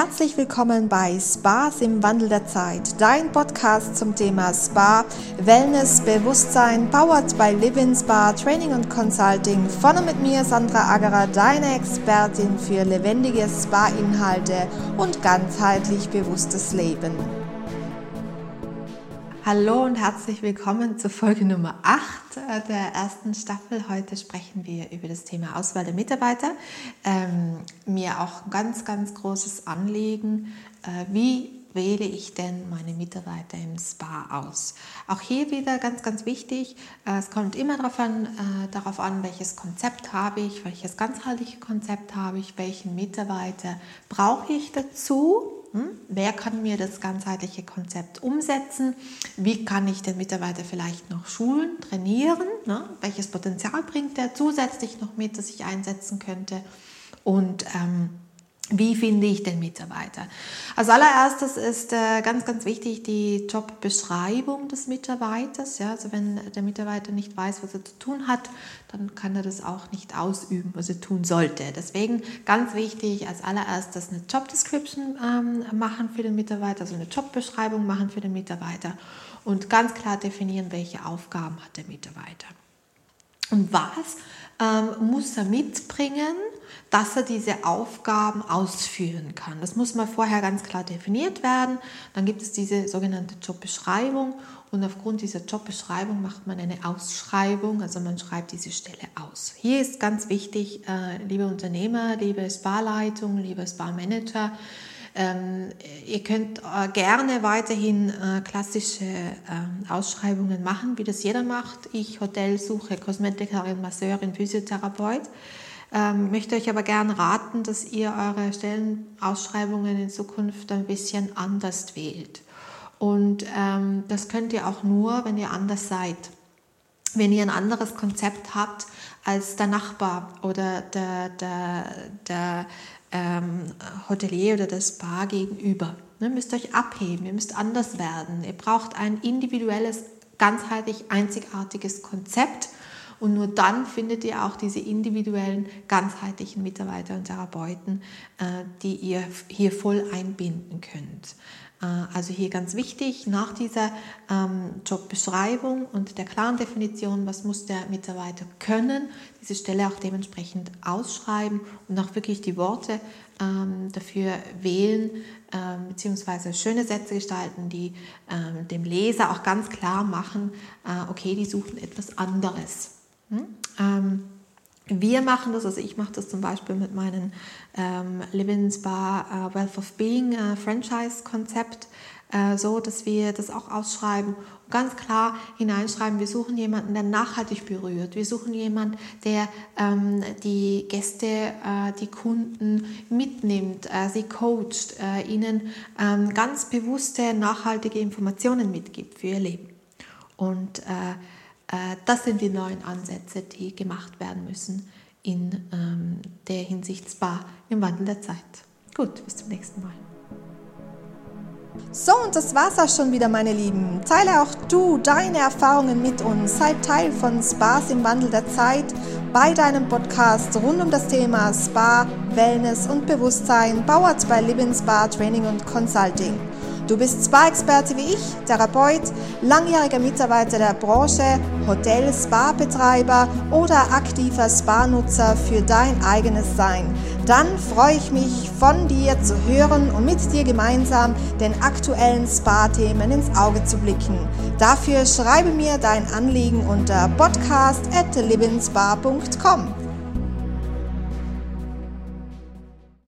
Herzlich willkommen bei Spas im Wandel der Zeit, dein Podcast zum Thema Spa, Wellness, Bewusstsein, powered by Living Spa, Training und Consulting. Vorne mit mir Sandra Agerer, deine Expertin für lebendige Spa-Inhalte und ganzheitlich bewusstes Leben. Hallo und herzlich willkommen zur Folge Nummer 8 äh, der ersten Staffel. Heute sprechen wir über das Thema Auswahl der Mitarbeiter. Ähm, mir auch ein ganz, ganz großes Anliegen, äh, wie wähle ich denn meine Mitarbeiter im Spa aus? Auch hier wieder ganz, ganz wichtig, äh, es kommt immer darauf an, äh, darauf an, welches Konzept habe ich, welches ganzheitliche Konzept habe ich, welchen Mitarbeiter brauche ich dazu? Wer kann mir das ganzheitliche Konzept umsetzen? Wie kann ich den Mitarbeiter vielleicht noch schulen, trainieren? Ne? Welches Potenzial bringt er zusätzlich noch mit, das ich einsetzen könnte? Und ähm, wie finde ich den Mitarbeiter? Als allererstes ist äh, ganz, ganz wichtig die Jobbeschreibung des Mitarbeiters. Ja? Also wenn der Mitarbeiter nicht weiß, was er zu tun hat, dann kann er das auch nicht ausüben, was er tun sollte. Deswegen ganz wichtig, als allererstes eine Job Description ähm, machen für den Mitarbeiter, also eine Jobbeschreibung machen für den Mitarbeiter und ganz klar definieren, welche Aufgaben hat der Mitarbeiter. Und was ähm, muss er mitbringen, dass er diese Aufgaben ausführen kann. Das muss mal vorher ganz klar definiert werden. Dann gibt es diese sogenannte Jobbeschreibung und aufgrund dieser Jobbeschreibung macht man eine Ausschreibung, also man schreibt diese Stelle aus. Hier ist ganz wichtig, äh, liebe Unternehmer, liebe Sparleitung, liebe Sparmanager, ähm, ihr könnt äh, gerne weiterhin äh, klassische äh, Ausschreibungen machen, wie das jeder macht. Ich Hotelsuche, Kosmetikerin, Masseurin, Physiotherapeut. Ähm, möchte euch aber gerne raten, dass ihr eure Stellenausschreibungen in Zukunft ein bisschen anders wählt. Und ähm, das könnt ihr auch nur, wenn ihr anders seid. Wenn ihr ein anderes Konzept habt als der Nachbar oder der, der, der ähm, Hotelier oder das Spa gegenüber. Ne, ihr müsst euch abheben, ihr müsst anders werden. Ihr braucht ein individuelles, ganzheitlich einzigartiges Konzept und nur dann findet ihr auch diese individuellen, ganzheitlichen Mitarbeiter und Therapeuten, äh, die ihr hier voll einbinden könnt. Äh, also hier ganz wichtig, nach dieser ähm, Jobbeschreibung und der klaren Definition, was muss der Mitarbeiter können, diese Stelle auch dementsprechend ausschreiben und auch wirklich die Worte ähm, dafür wählen, ähm, beziehungsweise schöne Sätze gestalten, die dem Leser auch ganz klar machen, äh, okay, die suchen etwas anderes. Hm? Wir machen das, also ich mache das zum Beispiel mit meinem ähm, Spa uh, Wealth of Being uh, Franchise-Konzept, äh, so dass wir das auch ausschreiben und ganz klar hineinschreiben, wir suchen jemanden, der nachhaltig berührt. Wir suchen jemanden, der ähm, die Gäste, äh, die Kunden mitnimmt, äh, sie coacht, äh, ihnen ähm, ganz bewusste, nachhaltige Informationen mitgibt für ihr Leben. Und äh, äh, das sind die neuen Ansätze, die gemacht werden müssen in ähm, der Hinsicht Spa im Wandel der Zeit. Gut, bis zum nächsten Mal. So, und das war's auch schon wieder, meine Lieben. Teile auch du deine Erfahrungen mit uns. Sei Teil von Spas im Wandel der Zeit bei deinem Podcast rund um das Thema Spa, Wellness und Bewusstsein, powered by Living Spa Training und Consulting. Du bist Spa-Experte wie ich, Therapeut, langjähriger Mitarbeiter der Branche, Hotel, Spa-Betreiber oder aktiver Spa-Nutzer für dein eigenes Sein. Dann freue ich mich, von dir zu hören und mit dir gemeinsam den aktuellen Spa-Themen ins Auge zu blicken. Dafür schreibe mir dein Anliegen unter podcast at livinspa.com.